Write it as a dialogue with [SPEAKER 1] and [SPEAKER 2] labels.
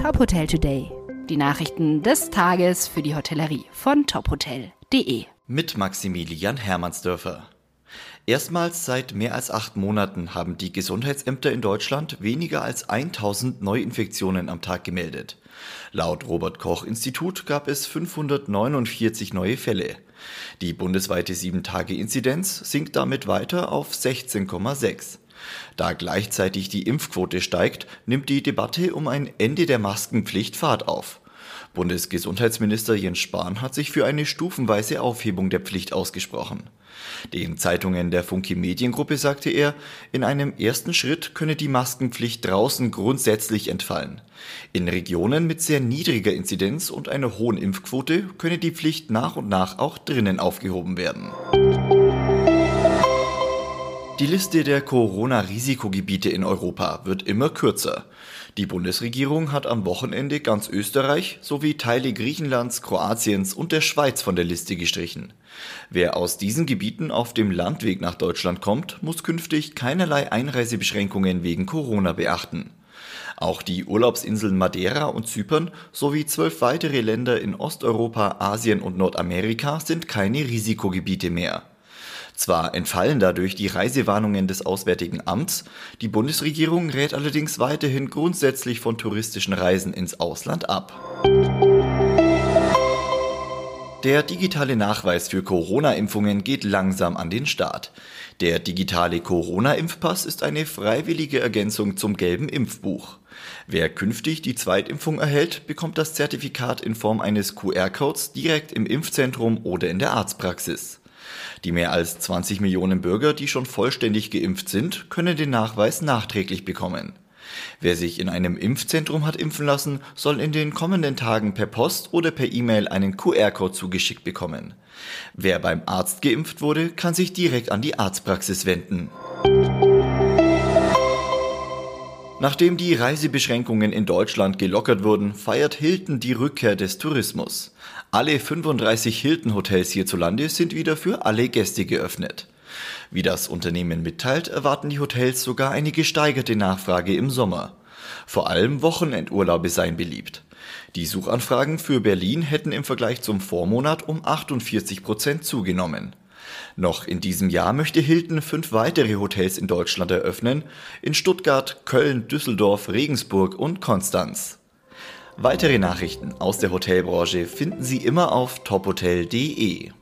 [SPEAKER 1] Top Hotel Today. Die Nachrichten des Tages für die Hotellerie von tophotel.de.
[SPEAKER 2] Mit Maximilian Hermannsdörfer. Erstmals seit mehr als acht Monaten haben die Gesundheitsämter in Deutschland weniger als 1000 Neuinfektionen am Tag gemeldet. Laut Robert Koch Institut gab es 549 neue Fälle. Die bundesweite 7-Tage-Inzidenz sinkt damit weiter auf 16,6. Da gleichzeitig die Impfquote steigt, nimmt die Debatte um ein Ende der Maskenpflicht Fahrt auf. Bundesgesundheitsminister Jens Spahn hat sich für eine stufenweise Aufhebung der Pflicht ausgesprochen. Den Zeitungen der Funke Mediengruppe sagte er, in einem ersten Schritt könne die Maskenpflicht draußen grundsätzlich entfallen. In Regionen mit sehr niedriger Inzidenz und einer hohen Impfquote könne die Pflicht nach und nach auch drinnen aufgehoben werden. Die Liste der Corona-Risikogebiete in Europa wird immer kürzer. Die Bundesregierung hat am Wochenende ganz Österreich sowie Teile Griechenlands, Kroatiens und der Schweiz von der Liste gestrichen. Wer aus diesen Gebieten auf dem Landweg nach Deutschland kommt, muss künftig keinerlei Einreisebeschränkungen wegen Corona beachten. Auch die Urlaubsinseln Madeira und Zypern sowie zwölf weitere Länder in Osteuropa, Asien und Nordamerika sind keine Risikogebiete mehr. Zwar entfallen dadurch die Reisewarnungen des Auswärtigen Amts, die Bundesregierung rät allerdings weiterhin grundsätzlich von touristischen Reisen ins Ausland ab. Der digitale Nachweis für Corona-Impfungen geht langsam an den Start. Der digitale Corona-Impfpass ist eine freiwillige Ergänzung zum gelben Impfbuch. Wer künftig die Zweitimpfung erhält, bekommt das Zertifikat in Form eines QR-Codes direkt im Impfzentrum oder in der Arztpraxis. Die mehr als 20 Millionen Bürger, die schon vollständig geimpft sind, können den Nachweis nachträglich bekommen. Wer sich in einem Impfzentrum hat impfen lassen, soll in den kommenden Tagen per Post oder per E-Mail einen QR-Code zugeschickt bekommen. Wer beim Arzt geimpft wurde, kann sich direkt an die Arztpraxis wenden. Nachdem die Reisebeschränkungen in Deutschland gelockert wurden, feiert Hilton die Rückkehr des Tourismus. Alle 35 Hilton-Hotels hierzulande sind wieder für alle Gäste geöffnet. Wie das Unternehmen mitteilt, erwarten die Hotels sogar eine gesteigerte Nachfrage im Sommer. Vor allem Wochenendurlaube seien beliebt. Die Suchanfragen für Berlin hätten im Vergleich zum Vormonat um 48 Prozent zugenommen. Noch in diesem Jahr möchte Hilton fünf weitere Hotels in Deutschland eröffnen, in Stuttgart, Köln, Düsseldorf, Regensburg und Konstanz. Weitere Nachrichten aus der Hotelbranche finden Sie immer auf tophotel.de.